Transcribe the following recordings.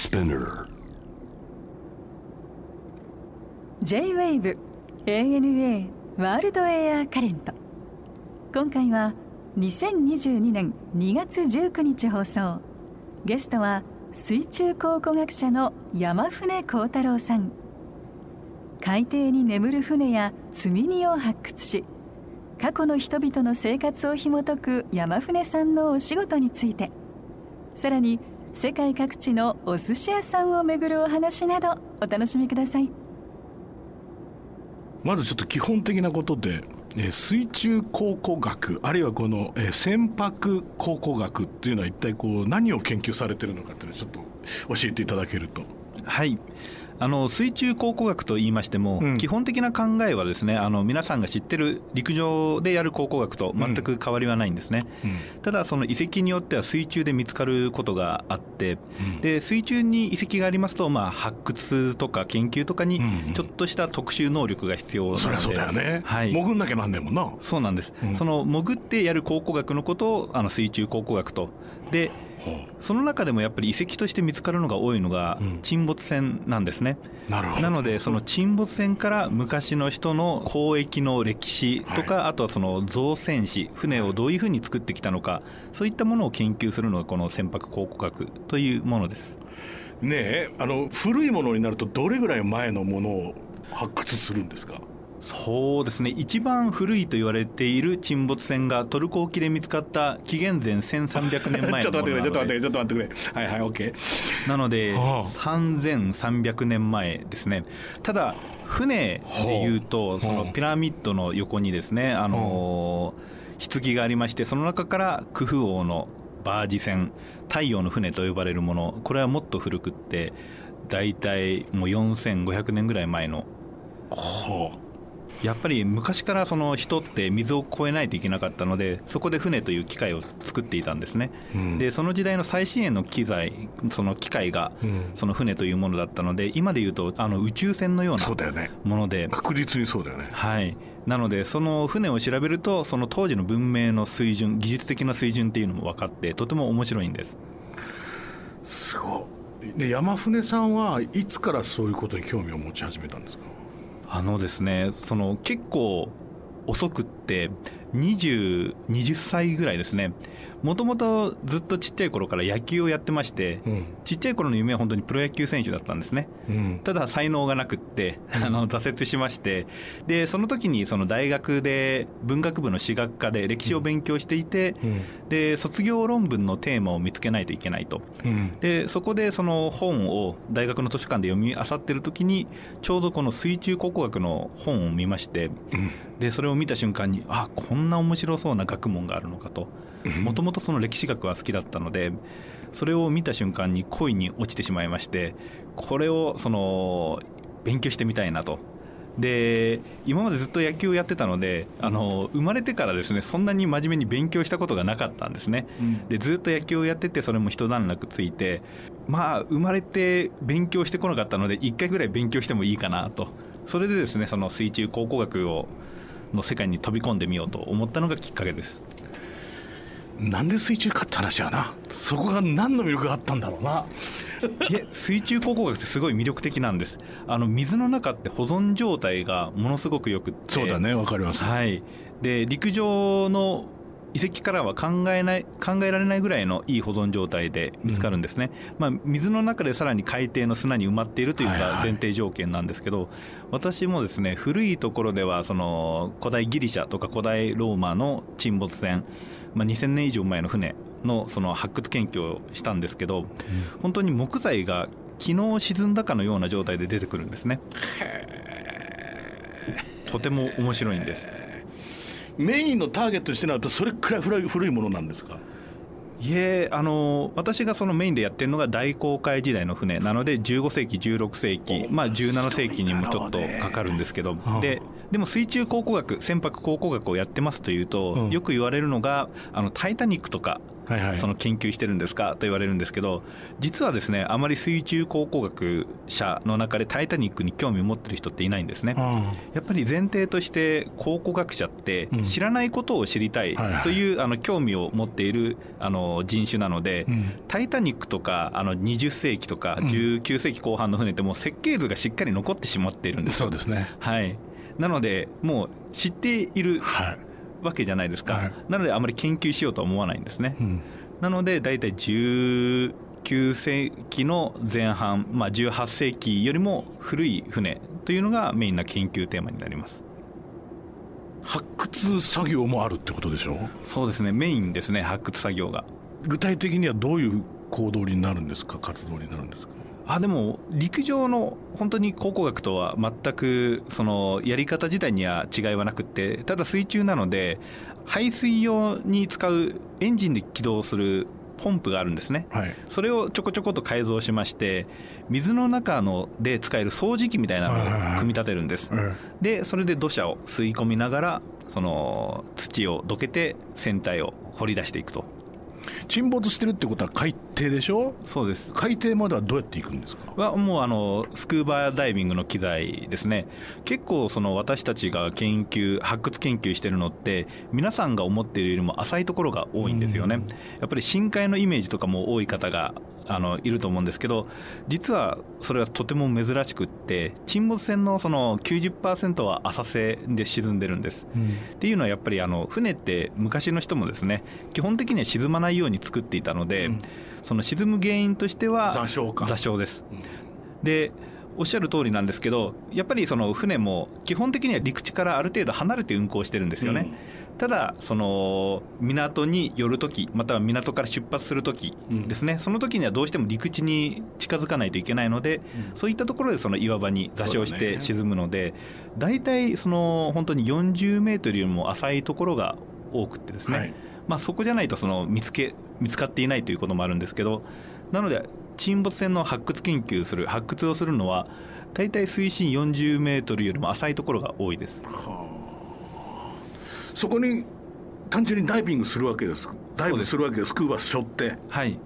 Spinner. J-WAVE ANA ワールドエアカレント今回は2022年2月19日放送。ゲストは水中考古学者の山船幸太郎さん。海底に眠る船や積み荷を発掘し過去の人々の生活を紐解く山船さんのお仕事について。さらに世界各地のお寿司屋さんを巡るお話などお楽しみくださいまずちょっと基本的なことで、えー水中考古学あるいはこの、えー船舶考古学っていうのは一体こう何を研究されてるのかっていうのをちょっと教えていただけると。はい。あの水中考古学と言いましても、うん。基本的な考えはですねあの皆さんが知ってる陸上でやる考古学と全く変わりはないんですね、ただその遺跡によっては水中で見つかることがあって、で水中に遺跡がありますと、まあ、発掘とか研究とかにうん。ちょっとした特殊能力が必要なので、そりゃそうだよね、はい、潜んなきゃなんねんもんな。そうなんです、うん。その潜ってやる考古学のことをあの水中考古学と。でその中でもやっぱり遺跡として見つかるのが多いのがうん。沈没船なんですね、なるほど。なのでその沈没船から昔の人の交易の歴史とか、あとはその造船史船をどういうふうに作ってきたのかそういったものを研究するのがこの船舶考古学というものです。ねえあの古いものになるとどれぐらい前のものを発掘するんですか？そうですね。一番古いと言われている沈没船がトルコ沖で見つかった紀元前 1300年前ちょっのものと待ってくれちょっと待ってくなのでれちょっと待ってくれ。はいはいオッケー。なのではあ。3300年前ですね。ただ船でいうとそのピラミッドの横にですねあのー棺がありましてその中からクフ王のバージ船太陽の船と呼ばれるものこれはもっと古くって大体もう4500年ぐらい前のほやっぱり昔からその人って水を越えないといけなかったのでそこで船という機械を作っていたんですね、うん。でその時代の最新鋭の機材その機械がうん。その船というものだったので今でいうとあの宇宙船のよううなもので。確実にそうだよね。はい、なので、その船を調べると、その当時の文明の水準、技術的な水準っていうのも分かって、とても面白いんです。すごいで山船さんはいつからそういうことに興味を持ち始めたんですか？あのですね、その結構遅くって20、20歳ぐらいですね、もともとずっとちっちゃい頃から野球をやってまして、うん。ちっちゃい頃の夢は本当にプロ野球選手だったんですね。うん。ただ才能がなくって、あの挫折しまして。でその時にその大学で文学部の史学科で歴史を勉強していて、うん。で卒業論文のテーマを見つけないといけないと。うん。でそこでその本を大学の図書館で読み漁ってる時にちょうどこの水中考古学の本を見ましてでそれを見た瞬間にあこんな面白そうな学問があるのかと。もともとその歴史学は好きだったのでそれを見た瞬間に恋に落ちてしまいましてこれをその勉強してみたいなと。で今までずっと野球をやってたのであの生まれてからですねそんなに真面目に勉強したことがなかったんですね、うん。でずっと野球をやっててそれも一段落ついてまあ生まれて勉強してこなかったので1回ぐらい勉強してもいいかなと。それでですねその水中考古学をの世界に飛び込んでみようと思ったのがきっかけです。なんで水中かって話やな。そこが何の魅力があったんだろうな。いえ水中考古学ってすごい魅力的なんです。あの水の中って保存状態がものすごくよくって。そうだねわかります。はい。で陸上の遺跡からは考えない考えられないぐらいのいい保存状態で見つかるんですね、まあ、水の中でさらに海底の砂に埋まっているというのはいはい。が前提条件なんですけど、私もですね古いところではその古代ギリシャとか古代ローマの沈没船、まあ、2000年以上前の船のその発掘研究をしたんですけど、本当に木材が昨日沈んだかのような状態で出てくるんですね。とても面白いんですメインのターゲットにしてなるとそれくらい古い古いものなんですか？いえあの私がそのメインでやってるのが大航海時代の船なので15世紀16世紀、まあ、17世紀にもちょっとかかるんですけど、うん。ででも水中考古学船舶考古学をやってますというと、うん。よく言われるのがあの「タイタニック」とかはいはい。その研究してるんですかと言われるんですけど実はですねあまり水中考古学者の中で「タイタニック」に興味を持ってる人っていないんですね。あやっぱり前提として考古学者ってうん。知らないことを知りたいはいはい。というあの興味を持っているあの人種なのでうん「タイタニック」とかあの20世紀とかうん。19世紀後半の船ってもう設計図がしっかり残ってしまっているんですよ。そうですね。はい、なのでもう知っているはい、わけじゃないですか、はい。なのであまり研究しようとは思わないんですね、うん。なので大体19世紀の前半、まあ、18世紀よりも古い船というのがメインな研究テーマになります。発掘作業もあるってことでしょ？そうですね。メインですね発掘作業が。具体的にはどういう行動になるんですか？活動になるんですか？あでも陸上の本当に考古学とは全くそのやり方自体には違いはなくってただ水中なので排水用に使うエンジンで起動するポンプがあるんですね。はい。それをちょこちょこと改造しまして水の中ので使える掃除機みたいなのを組み立てるんです。えでそれで土砂を吸い込みながらその土をどけて船体を掘り出していくと。え沈没してるってことは海底でしょ？そうです。海底まではどうやって行くんですか？はもうあのスクーバーダイビングの機材ですね。結構その私たちが研究発掘研究してるのって皆さんが思っているよりも浅いところが多いんですよね、うん。やっぱり深海のイメージとかも多い方があのいると思うんですけど実はそれはとても珍しくって沈没船のその90%は浅瀬で沈んでるんです。っていうのはやっぱりあの船って昔の人もですね基本的には沈まないように作っていたので、うん。その沈む原因としては座礁か。座礁です。うん。でおっしゃる通りなんですけどやっぱりその船も基本的には陸地からある程度離れて運航してるんですよね、ただその港に寄るときまたは港から出発するときですね、その時にはどうしても陸地に近づかないといけないので、そういったところでその岩場に座礁して沈むので、大体その本当に40メートルよりも浅いところが多くってですね、はい。まあ、そこじゃないとその見つけ見つかっていないということもあるんですけどなので沈没船の発掘研究する発掘をするのは大体水深40メートルよりも浅いところが多いです。そこに単純にダイビングするわけですダイブするわけですスクーバ背負って。はい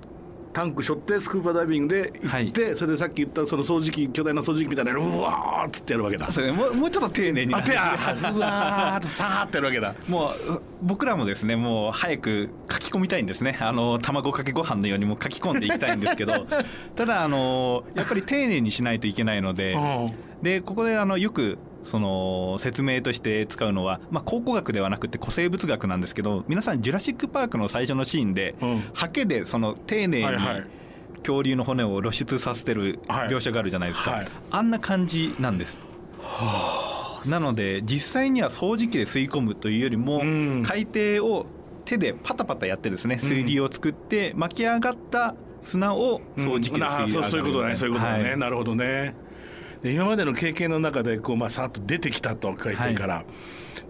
タンク背負ってスクーバダイビングで行って、それでさっき言ったその掃除機巨大な掃除機みたいなのうわーっつってやるわけだ。それもうもうちょっと丁寧に。あ手あ うわーってさーってやるわけだ。もう僕らもですねもう早く書き込みたいんですね。あの卵かけご飯のようにもう書き込んでいきたいんですけど。ただあのやっぱり丁寧にしないといけないので。でここであのよくその説明として使うのは、まあ、考古学ではなくて古生物学なんですけど皆さん「ジュラシック・パーク」の最初のシーンで、うん。ハケでその丁寧にはいはい。恐竜の骨を露出させてるはい。描写があるじゃないですか、はい。あんな感じなんです。なので実際には掃除機で吸い込むというよりも、うん。海底を手でパタパタやってですね水流を作って巻き上がった砂を掃除機で吸い上あげる、そうそういうことねそういうことね、はい。なるほどねで今までの経験の中でこう、まあ、さっと出てきたと海底から、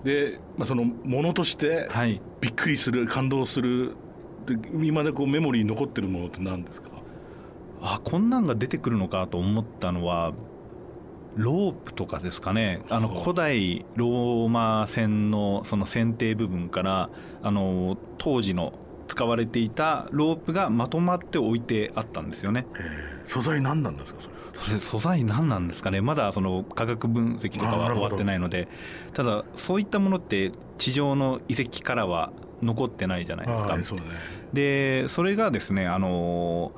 で、まあ、そのものとしてはい。びっくりする感動するで今までこうメモリーに残ってるものって何ですか？あこんなんが出てくるのかと思ったのはロープとかですかね。あの古代ローマ船のその船底部分からあの当時の使われていたロープがまとまって置いてあったんですよね。素材何なんですかそれ？素材何なんですかね。まだその科学分析とかは終わってないので。ただそういったものって地上の遺跡からは残ってないじゃないですか。はいそね。でそれがですねあの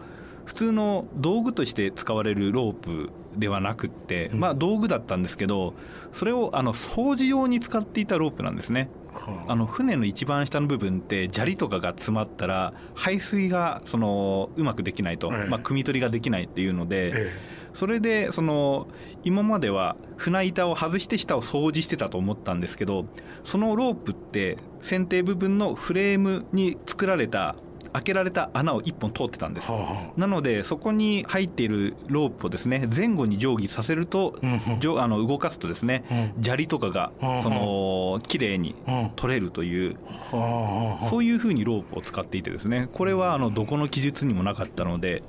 普通の道具として使われるロープではなくって、うん。まあ道具だったんですけどそれをあの掃除用に使っていたロープなんですね。はあ。の船の一番下の部分って砂利とかが詰まったら排水がそのうまくできないと、ええ。まあ、汲み取りができないっていうので、え。それでその今までは船板を外して下を掃除してたと思ったんですけどそのロープって船底部分のフレームに作られた開けられた穴を1本通ってたんです。えはあはなのでそこに入っているロープをですね前後に定規させると、うんあの動かすとですね、うん。砂利とかがその綺麗に取れるというはあはあそういうふうにロープを使っていてですねこれはあのどこの記述にもなかったので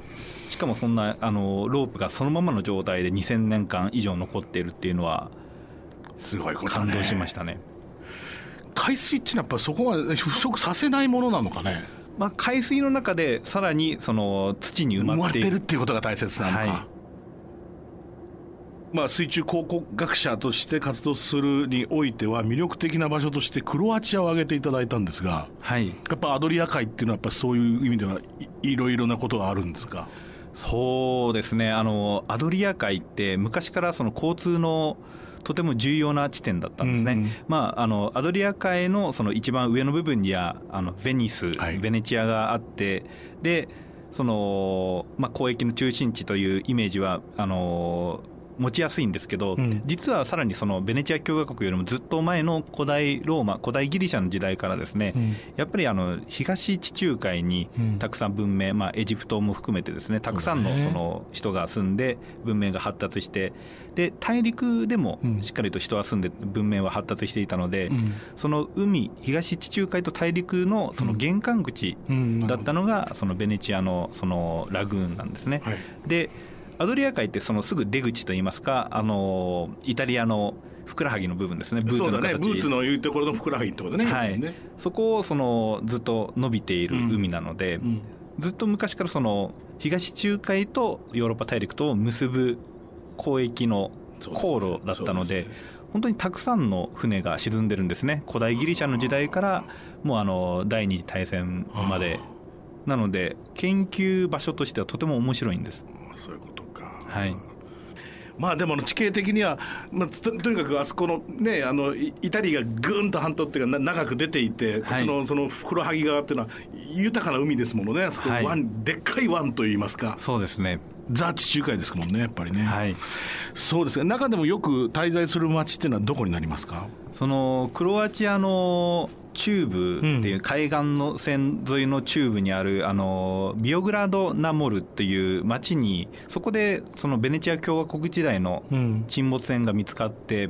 しかもそんなあのロープがそのままの状態で2000年間以上残っているっていうのはすごいことね。感動しましたね。海水っていうのはやっぱそこは腐食させないものなのかね？まあ、海水の中でさらにその土に埋まっているるっていうことが大切なのか、はい。まあ、水中考古学者として活動するにおいては魅力的な場所としてクロアチアを挙げていただいたんですがはい。やっぱアドリア海っていうのはやっぱそういう意味ではいいろいろなことがあるんですか？そうですね。あのアドリア海って昔からその交通のとても重要な地点だったんですね、うんうん。まあ、あのアドリア海のその一番上の部分にはあのベニス、はい。ベネチアがあってでその、まあ、交易の中心地というイメージはあの持ちやすいんですけど、うん。実はさらにそのベネチア共和国よりもずっと前の古代ローマ古代ギリシャの時代からですね、やっぱりあの東地中海にうん。たくさん文明、まあ、エジプトも含めてですねたくさんのその人が住んで文明が発達してで大陸でもうん。しっかりと人は住んで文明は発達していたので、うん。その海東地中海と大陸のその玄関口うん。だったのがそのベネチアのそのラグーンなんですね。はい。でアドリア海ってそのすぐ出口といいますかあのイタリアのふくらはぎの部分ですね。ブーツの形。だね。ブーツのいうところのふくらはぎってことね、はい。ね。そこをそのずっと伸びている海なので、うん。ずっと昔からその東中海とヨーロッパ大陸とを結ぶ交易の航路だったので本当にたくさんの船が沈んでるんですね。古代ギリシャの時代からもうあの第二次大戦まで。なので研究場所としてはとても面白いんです。そういうこと。かはい。まあでも地形的には、まあ、ととにかくあそこのねあのイイタリがぐーんと半島っていうかな長く出ていて、こっちのそのふくらはぎ側っていうのは豊かな海ですものねあそこ、はい。湾でっかい湾といいますか。そうですねザ地中海ですもんねやっぱりね、はい。そうですね。中でもよく滞在する町っていうのはどこになりますか？そのクロアチアの中部っていう海岸の線沿いの中部にあるあのビオグラード・ナモルっていう町にそこでそのベネチア共和国時代のうん。沈没船が見つかって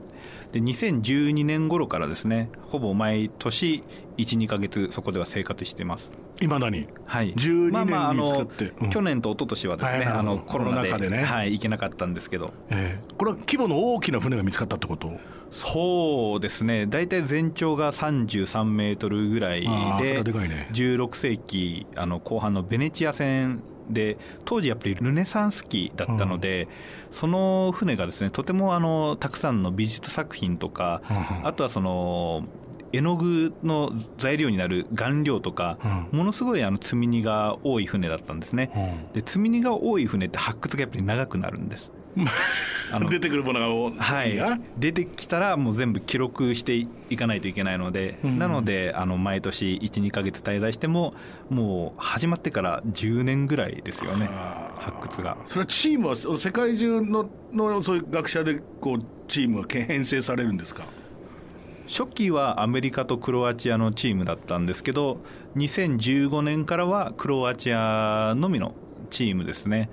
で2012年頃からですねほぼ毎年12か月そこでは生活しています。いまだに？はい、12まあまああのって。うん。去年と一昨年はですね、はいあのコロナ禍でね。はい、行けなかったんですけど。ええ。これは規模の大きな船が見つかったってこと？そうですね。大体全長が33メートルぐらいではでかいね。16世紀あの後半のベネチア船で当時やっぱりルネサンス期だったので、その船がですねとてもあのたくさんの美術作品とか、あとはその絵の具の材料になる顔料とか、ものすごいあの積み荷が多い船だったんですね。で積み荷が多い船って発掘がやっぱり長くなるんです。出てくるものが多い。はい。が、出てきたらもう全部記録していかないといけないので、うん。なのであの毎年12か月滞在してももう始まってから10年ぐらいですよね発掘が。それはチームは世界中ののそういう学者でこうチームは編成されるんですか？初期はアメリカとクロアチアのチームだったんですけど2015年からはクロアチアのみのチームですね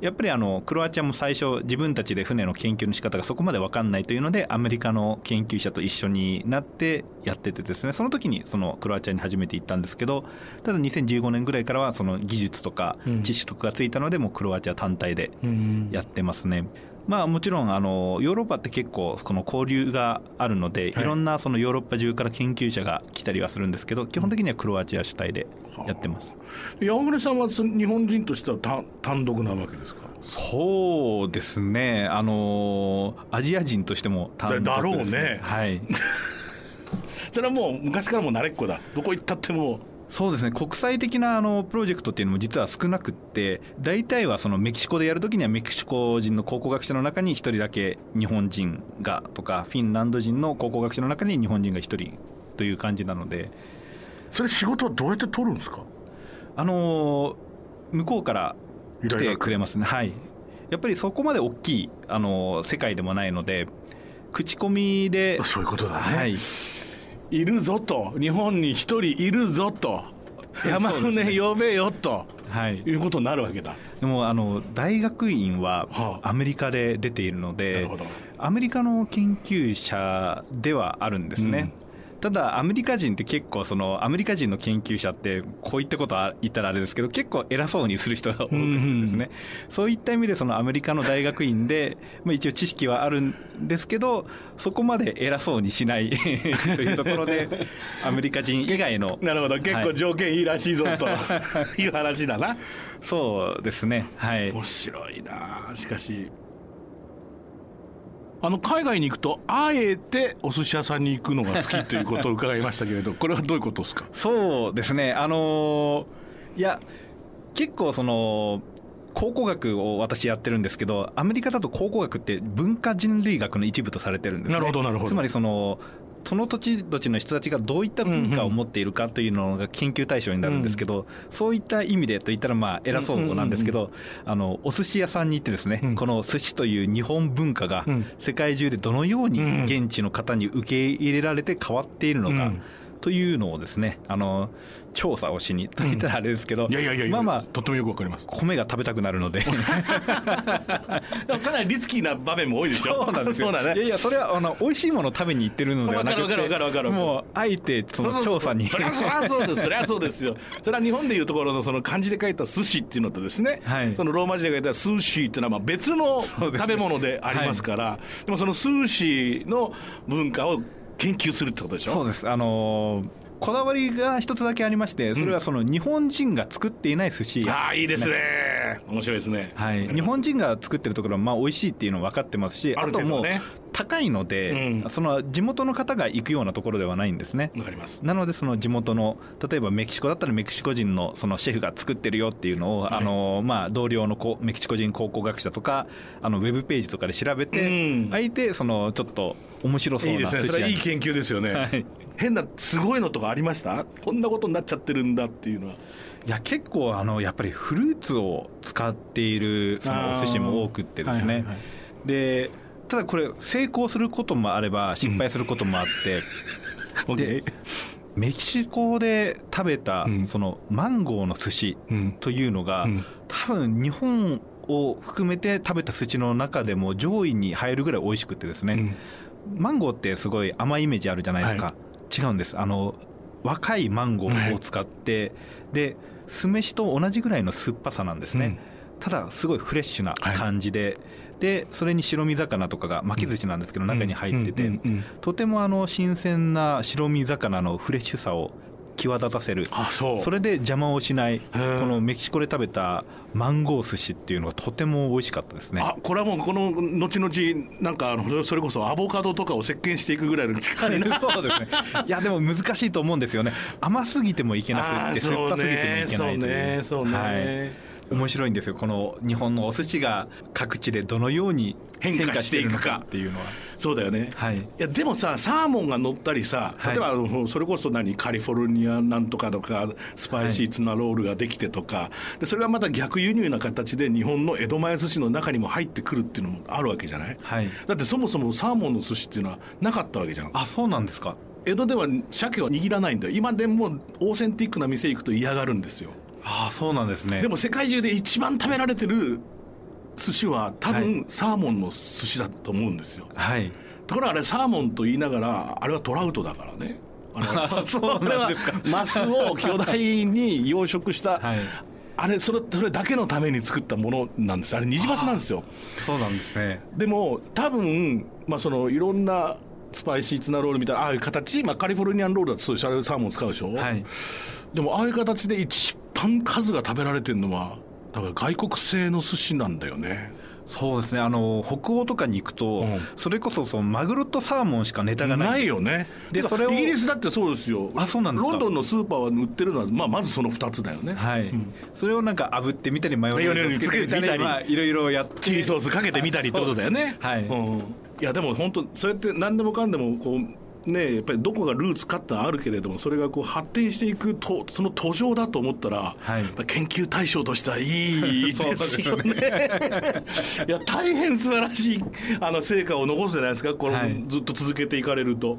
やっぱりあのクロアチアも最初自分たちで船の研究の仕方がそこまで分かんないというのでアメリカの研究者と一緒になってやっててですねその時にそのクロアチアに初めて行ったんですけどただ2015年ぐらいからはその技術とかうん知識とかがついたのでもうクロアチア単体でうんやってますね。まあ、もちろんあのヨーロッパって結構この交流があるので、はい。い、ろんなそのヨーロッパ中から研究者が来たりはするんですけど基本的にはクロアチア主体でやってます。山村さんは日本人としては単単独なわけですか？そうですね。あのアジア人としても単独ですだろうね。はい。それはもう昔からもう慣れっこだ。どこ行ったってもそうですね。国際的なあのプロジェクトっていうのも実は少なくって大体はそのメキシコでやるときにはメキシコ人の考古学者の中に1人だけ日本人がとかフィンランド人の考古学者の中に日本人が1人という感じなので。それ仕事はどうやって取るんですか？あのー向こうから来てくれますね。はい。やっぱりそこまで大きい、あのー世界でもないので口コミでそういうことだね、はいい、るぞと。日本に一人いるぞと。山船呼べよと。はい。いうことになるわけだ。でもあの大学院ははあ。アメリカで出ているので、なるほど。アメリカの研究者ではあるんですね、うんたただアメリカ人って結構そのアメリカ人の研究者ってこういったことは言ったらあれですけど結構偉そうにする人が多くてですね、そういった意味でそのアメリカの大学院で、まあ、一応知識はあるんですけどそこまで偉そうにしない というところでアメリカ人以外の なるほど。結構条件いいらしいぞと。いう話だな。そうですね。はい。面白いな。しかしあの海外に行くとあえてお寿司屋さんに行くのが好きということを伺いましたけれどこれはどういうことですか？そうですね。あのいや結構その考古学を私やってるんですけどアメリカだと考古学って文化人類学の一部とされてるんですね。なるほどなるほど。つまりそのその土地土地の人たちがどういった文化を持っているかというのが研究対象になるんですけど、そういった意味でといったらまあ偉そうなんですけど、あのお寿司屋さんに行ってですね、うん。この寿司という日本文化がうん。世界中でどのように現地の方に受け入れられて変わっているのか、うんというのをですねあの調査をしにと言ったらあれですけど、いやいやいやまあまあとってもよくわかります。米が食べたくなるので。でもかなりリスキーな場面も多いでしょ。そうなんですよ。ね。いやいやそれはあの美味しいものを食べに行ってるのではなくてもうあえてその調査に。そりゃそうですそりゃそうですよ。それは日本でいうところのその漢字で書いた寿司っていうのとですね、はい。そのローマ字で書いたスーシーっていうのはまあ別の食べ物でありますからでもそのスーシーの文化を研究するってことでしょ？そうです。あのーこだわりが一つだけありましてそれはその日本人が作っていない寿司屋ああいいですね。面白いですね。はい、日本人が作ってるところはまあ美味しいっていうのは分かってますしあともう高いので、うん。その地元の方が行くようなところではないんですね。わかります。なのでその地元の例えばメキシコだったらメキシコ人のそのシェフが作ってるよっていうのを、あのまあ同僚のメキシコ人考古学者とかあのウェブページとかで調べて、うん。あえてそのちょっと面白そういいですね。それはいい研究ですよね、はい。変なすごいのとかありました？こんなことになっちゃってるんだっていうのは。いや結構あのやっぱりフルーツを使っているそのお寿司も多くってですね、はいはいはい。でただこれ成功することもあれば失敗することもあって、でメキシコで食べたうん。そのマンゴーの寿司うん。というのが、うん。多分日本を含めて食べた寿司の中でも上位に入るぐらい美味しくてですね、うん。マンゴーってすごい甘いイメージあるじゃないですか、違うんです。あの若いマンゴーを使って、で酢飯と同じぐらいの酸っぱさなんですね、ただすごいフレッシュな感じで、でそれに白身魚とかが巻き寿司なんですけど、中に入ってて、とてもあの新鮮な白身魚のフレッシュさを際立たせる。あそう。それで邪魔をしないこー。のメキシコで食べたマンゴー寿司っていうのがとても美味しかったですね。あこれはもうこの後々なんかあのそれこそアボカドとかを席巻していくぐらいの力にな そうですね。いやでも難しいと思うんですよね。甘すぎてもいけなくって酸っぱすぎてもいけないという。そうねそうね。はい面白いんですよ。この日本のお寿司が各地でどのように変化していくかっていうのは。そうだよね、はい。いやでもさサーモンが乗ったりさはい。例えばあのそれこそ何カリフォルニアなんとかとかスパイシーツナロールができてとか、でそれがまた逆輸入な形で日本の江戸前寿司の中にも入ってくるっていうのもあるわけじゃない？はい。だってそもそもサーモンの寿司っていうのはなかったわけじゃん。あそうなんですか。江戸では鮭は握らないんだよ。今でもオーセンティックな店行くと嫌がるんですよあそうなんですね。でも世界中で一番食べられてる寿司は多は分サーモンの寿司だと思うんですよ。はい。ところがあれサーモンと言いながらあれはトラウトだからね。あの そうなんですマスを巨大に養殖した、はい。あれそれそれだけのために作ったものなんです。あれニジマスなんですよ。そうなんですね。でも多分、まあ、そのいろんなスパイシーツナロールみたいなああいう形、まあ、カリフォルニアンロールだとそうでしょあれサーモン使うでしょ、はいでもああいう形で一番数が食べられてるのはだから外国製の寿司なんだよね。そうですね。あの北欧とかに行くと、うん。それこそそのマグロとサーモンしかネタがないないよね。ででそれをイギリスだってそうですよ。あそうなんですか。ロンドンのスーパーは売ってるのは、まあ、まずその2つだよね、はい、それをなんか炙ってみたりマヨネーーズズつけてみたりまあいろいろやって。チリソースかけてみたりってことだよね。はい。うん、いやでも本当そうやって何でもかんでもこうねやっぱりどこがルーツかってあるけれどもそれがこう発展していくとその途上だと思ったら、はい研究対象としてはいいですよそうね。いや大変素晴らしいあの成果を残すじゃないですかこの、はいずっと続けていかれると。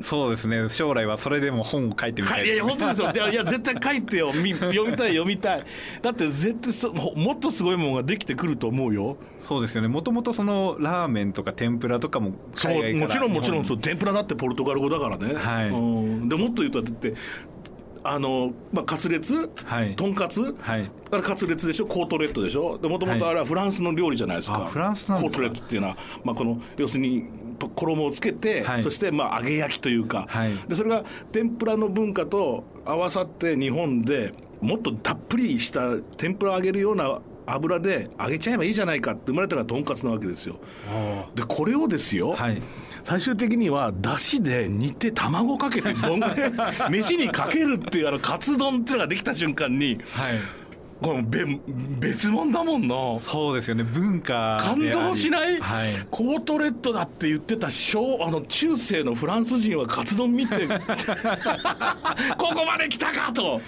そうですね。将来はそれでも本を書いてみたいいやいや本当ですよ。いやいや絶対書いてよ。み 読みたい読みたい。だって絶対そももっとすごいものができてくると思うよ。そうですよね。もともとそのラーメンとか天ぷらとかもそうもちろんもちろん。そう天ぷらだってポルトガル語だからね、はい。うん、でもっと言うとだってあの、まあ、カツレツ、はい。とんかつ、はい。あれカツレツでしょ？コートレットでしょ？でもともとあれはフランスの料理じゃないですか、あフランスなんですか。コートレットっていうのは、まあ、この要するに衣をつけて、はい。そしてまあ揚げ焼きというか、はい。でそれが天ぷらの文化と合わさって日本でもっとたっぷりした天ぷらを揚げるような油で揚げちゃえばいいじゃないかって生まれたのがとんかつなわけですよ。でこれをですよ、はい。最終的にはだしで煮て卵かけて丼 飯にかけるっていうあのカツ丼っていうのができた瞬間にはいこれべ別物だもんな。そうですよね。文化感動しない、はい。コートレットだって言ってた小あの中世のフランス人はカツ丼見て ここまで来たかと。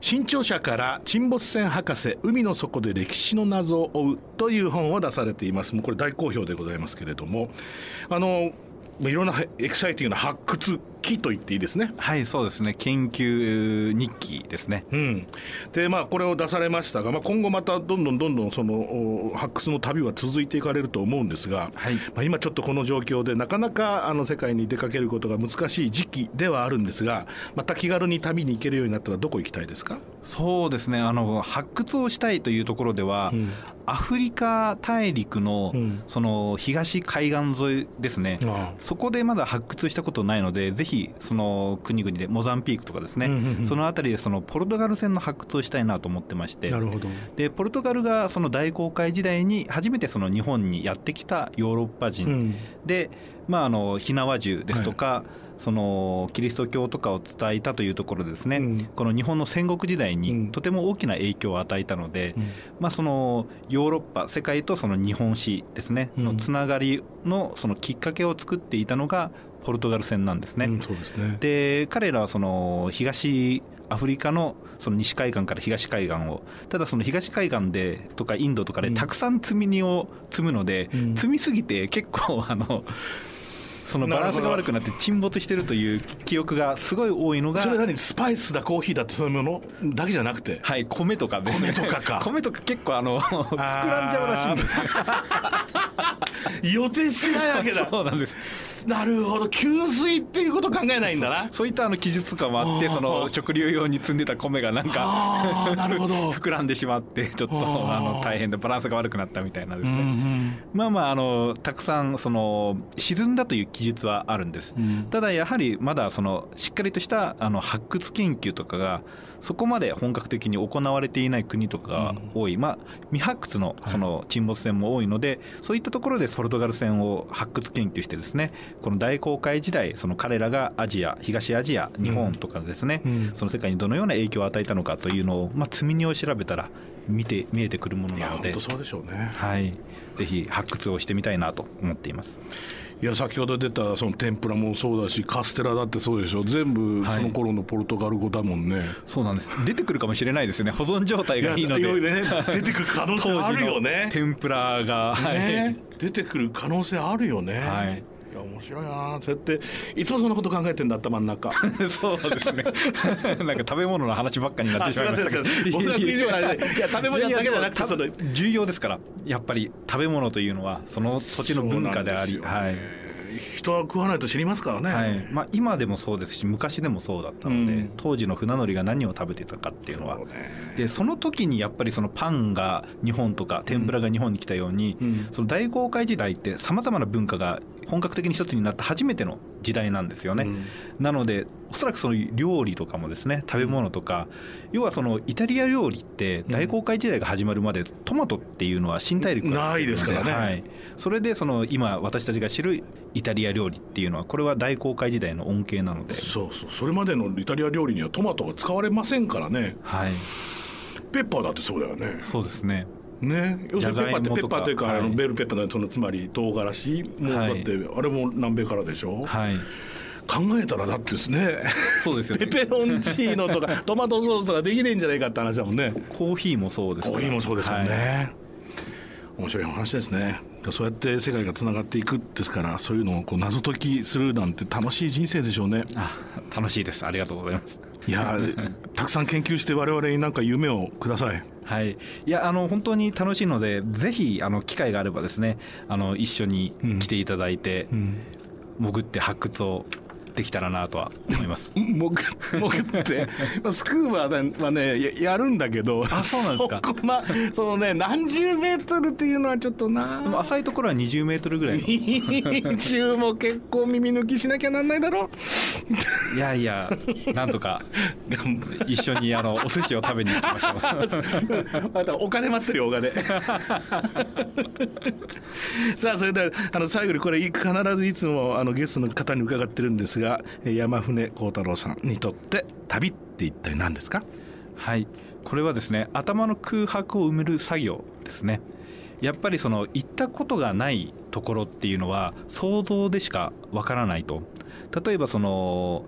新潮社から沈没船博士海の底で歴史の謎を追うという本を出されています。もうこれ大好評でございますけれどもあのいろんなエキサイティングな発掘記と言っていいですね。はいそうですね。研究日記ですね。うん、でまあこれを出されましたが、まあ、今後またどんどんどんどんそのお発掘の旅は続いていかれると思うんですが、はい。まあ、今ちょっとこの状況でなかなかあの世界に出かけることが難しい時期ではあるんですがまた気軽に旅に行けるようになったらどこ行きたいですか？そうですね。あの発掘をしたいというところでは、うんアフリカ大陸の,、うん。その東海岸沿いですね、ああ。そこでまだ発掘したことないのでぜひその国々でモザンピークとかですね、うんうんうん。その辺りでそのポルトガル船の発掘をしたいなと思ってまして。なるほど。でポルトガルがその大航海時代に初めてその日本にやってきたヨーロッパ人、うん。で、まあ、あの火縄銃ですとか、そのキリスト教とかを伝えたというところでですね、うん。この日本の戦国時代うん。にとても大きな影響を与えたので、うん。まあ、そのヨーロッパ世界とその日本史ですね、うん。のつながりのそのきっかけを作っていたのがポルトガル船なんですね。うんそうですね。で彼らはその東アフリカのその西海岸から東海岸をただその東海岸でとかインドとかでうん。たくさん積み荷を積むので、うん。積みすぎて結構あのそのバランスが悪くなって沈没してるという記憶がすごい多いのがそれ何？スパイスだコーヒーだってそういうもの？だけじゃなくて？はい米とかですね米とかか。米とか結構あの膨らんじゃうらしいんですよ。予定してないわけだ。そうなんですなるほど。給水っていうこと考えないんだな。そう。いったあの記述とかもあってその食料用に積んでた米がなんかなるほど。膨らんでしまってちょっとあの大変でバランスが悪くなったみたいなですうんうね、ん。まあまああのたくさんその沈んだという記述はあるんです、うん。ただやはりまだそのしっかりとしたあの発掘研究とかがそこまで本格的に行われていない国とかが多い、まあ、未発掘のその沈没船も多いので、そういったところでポルトガル船を発掘研究してですねこの大航海時代その彼らがアジア東アジア日本とかですね、うん。その世界にどのような影響を与えたのかというのを、まあ、積み荷を調べたら見て見えてくるものなので。本当そうでしょうね。はい、ぜひ発掘をしてみたいなと思っています。いや先ほど出たその天ぷらもそうだしカステラだってそうでしょ。全部はい。その頃のポルトガル語だもんね、そうなんです。出てくるかもしれないですね。保存状態がいいので。ね出てくる可能性あるよね。天ぷらが、はい、ね。出てくる可能性あるよね、はいいや面白いなそうやっていつもそんなこと考えてんだ頭の中 そうですね。なんか食べ物の話ばっかになってしまいましたけど。僕が以上ないいや食べ物だけじゃなくてその重要ですから。やっぱり食べ物というのはその土地の文化であり、そうなんはい。人は食わないと知りますからね、はいまあ、今でもそうですし昔でもそうだったので、うん当時の船乗りが何を食べてたかっていうのはそうねでその時にやっぱりそのパンが日本とか天ぷらが日本に来たように、うんその大航海時代ってさまざまな文化が本格的に一つになった初めての時代なんですよね、うん。なのでおそらくその料理とかもですね食べ物とか、要はそのイタリア料理って大航海時代が始まるまでトマトっていうのは新大陸がないですからね。はい、それでその今私たちが知るイタリア料理っていうのはこれは大航海時代の恩恵なので、そうそう。それまでのイタリア料理にはトマトが使われませんからね。はい、ペッパーだってそうだよね。そうですねね。要するにペッパーってペッパーというか、はい。あのベルペッパーのそのつまり唐辛子もはいって、あれも南米からでしょ、はい。考えたらだってですね。そうですよね。ペペロンチーノとかトマトソースとかできねえんじゃないかって話だもんね。コーヒーもそうですコーヒーもそうですもんね、面白い話ですね。そうやって世界がつながっていくですからそういうのをこう謎解きするなんて楽しい人生でしょうね。あ楽しいです。ありがとうございます。いや たくさん研究して我々になんか夢をくださいはい、いやあの本当に楽しいのでぜひあの機会があればですねあの一緒に来ていただいて、うん。うん、潜って発掘をできたらなとは思います。潜って、スクーバはねや、やるんだけど、あそうなんですか？そまそのね、何十メートルっていうのはちょっとな。浅いところは20メートルぐらい。20も結構耳抜きしなきゃなんないだろ？う。いやいや、なんとか、一緒にあのお寿司を食べに行きましょう。お金待ってるよ、お金。さあ、それでは、あの最後にこれ、必ずいつもあのゲストの方に伺ってるんですが、が山船幸太郎さんにとって旅って一体何ですか？はい。これはですね頭の空白を埋める作業ですね。やっぱりその行ったことがないところっていうのは想像でしかわからないと。例えばその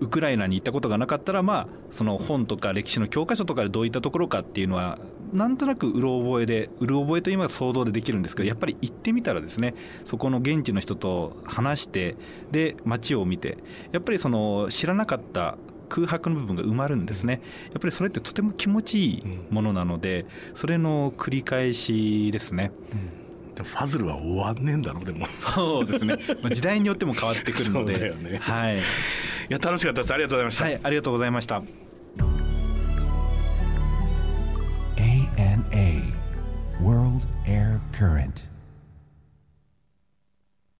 ウクライナに行ったことがなかったら、まあ、その本とか歴史の教科書とかでどういったところかっていうのはなんとなくうろ覚えでうろ覚えといいます想像でできるんですけどやっぱり行ってみたらですねそこの現地の人と話してで街を見てやっぱりその知らなかった空白の部分が埋まるんですね。やっぱりそれってとても気持ちいいものなので、それの繰り返しですね。うんファズルは終わんねえんだろうでも。そうですね、まあ、時代によっても変わってくるので。ね、はい、いや楽しかったです。ありがとうございました、はい、ありがとうございました。ANA World Air Current